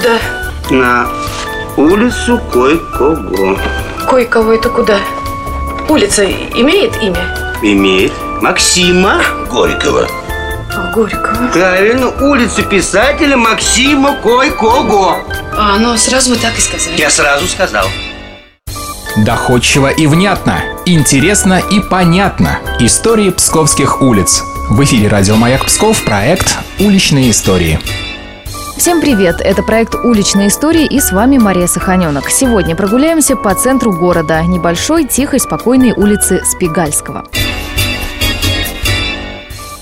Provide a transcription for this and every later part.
куда? На улицу кое-кого. Кое-кого это куда? Улица имеет имя? Имеет. Максима Горького. А, Горького. Правильно, улицу писателя Максима Кой-Кого. А, ну сразу вы так и сказали. Я сразу сказал. Доходчиво и внятно, интересно и понятно. Истории псковских улиц. В эфире радио «Маяк Псков» проект «Уличные истории». Всем привет! Это проект «Уличные истории» и с вами Мария Саханенок. Сегодня прогуляемся по центру города, небольшой, тихой, спокойной улицы Спигальского.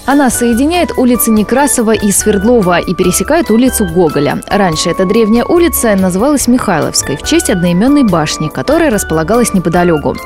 Она соединяет улицы Некрасова и Свердлова и пересекает улицу Гоголя. Раньше эта древняя улица называлась Михайловской в честь одноименной башни, которая располагалась неподалеку.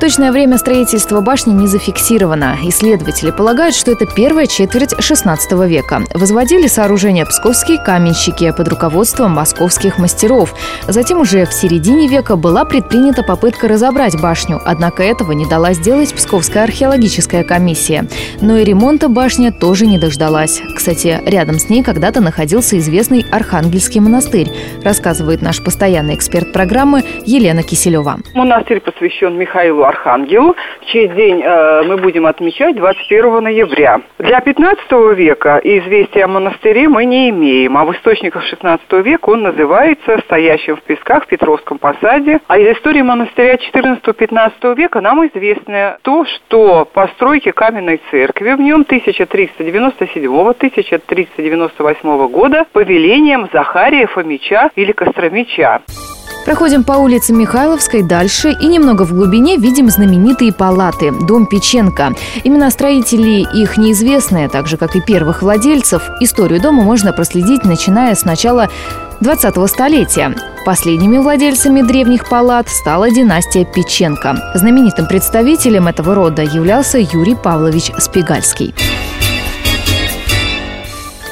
Точное время строительства башни не зафиксировано. Исследователи полагают, что это первая четверть XVI века. Возводили сооружение псковские каменщики под руководством московских мастеров. Затем уже в середине века была предпринята попытка разобрать башню, однако этого не дала сделать Псковская археологическая комиссия. Но и ремонта башни башня тоже не дождалась. Кстати, рядом с ней когда-то находился известный Архангельский монастырь, рассказывает наш постоянный эксперт программы Елена Киселева. Монастырь посвящен Михаилу Архангелу, чей день э, мы будем отмечать 21 ноября. Для 15 века известия о монастыре мы не имеем, а в источниках 16 века он называется «Стоящим в песках в Петровском посаде». А из истории монастыря 14-15 века нам известно то, что постройки каменной церкви в нем 1000 1397-1398 года повелением Захария Фомича или Костромича. Проходим по улице Михайловской дальше и немного в глубине видим знаменитые палаты – дом Печенко. Имена строителей их неизвестны, так же, как и первых владельцев. Историю дома можно проследить, начиная с начала 20-го столетия. Последними владельцами древних палат стала династия Печенко. Знаменитым представителем этого рода являлся Юрий Павлович Спигальский.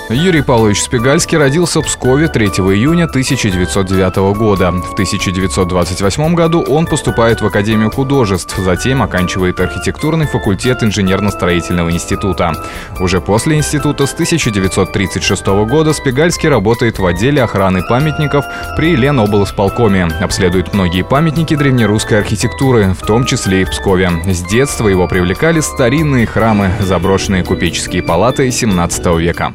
Юрий Павлович Спигальский родился в Пскове 3 июня 1909 года. В 1928 году он поступает в Академию художеств, затем оканчивает архитектурный факультет инженерно-строительного института. Уже после института с 1936 года Спигальский работает в отделе охраны памятников при Леноблсполкоме, обследует многие памятники древнерусской архитектуры, в том числе и в Пскове. С детства его привлекали старинные храмы, заброшенные купеческие палаты 17 века.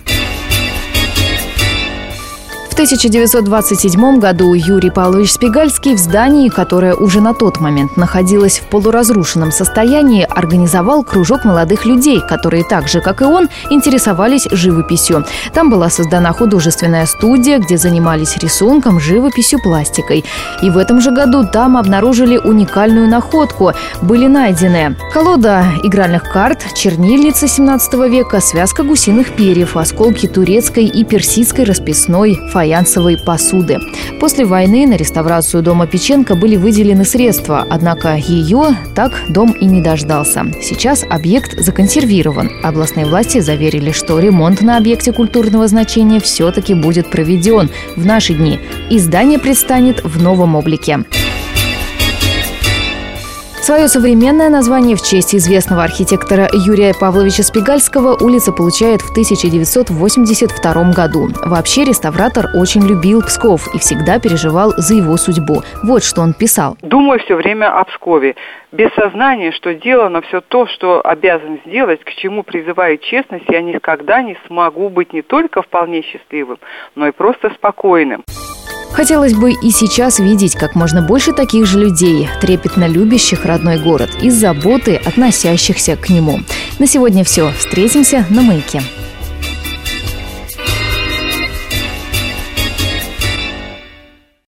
В 1927 году Юрий Павлович Спигальский в здании, которое уже на тот момент находилось в полуразрушенном состоянии, организовал кружок молодых людей, которые так же, как и он, интересовались живописью. Там была создана художественная студия, где занимались рисунком, живописью, пластикой. И в этом же году там обнаружили уникальную находку. Были найдены колода игральных карт, чернильница 17 века, связка гусиных перьев, осколки турецкой и персидской расписной фаянсовой фаянсовой посуды. После войны на реставрацию дома Печенко были выделены средства, однако ее так дом и не дождался. Сейчас объект законсервирован. Областные власти заверили, что ремонт на объекте культурного значения все-таки будет проведен в наши дни, и здание предстанет в новом облике. Свое современное название в честь известного архитектора Юрия Павловича Спигальского улица получает в 1982 году. Вообще реставратор очень любил Псков и всегда переживал за его судьбу. Вот что он писал. Думаю все время о Пскове. Без сознания, что сделано все то, что обязан сделать, к чему призывает честность, я никогда не смогу быть не только вполне счастливым, но и просто спокойным. Хотелось бы и сейчас видеть как можно больше таких же людей, трепетно любящих родной город и заботы, относящихся к нему. На сегодня все. Встретимся на «Маяке».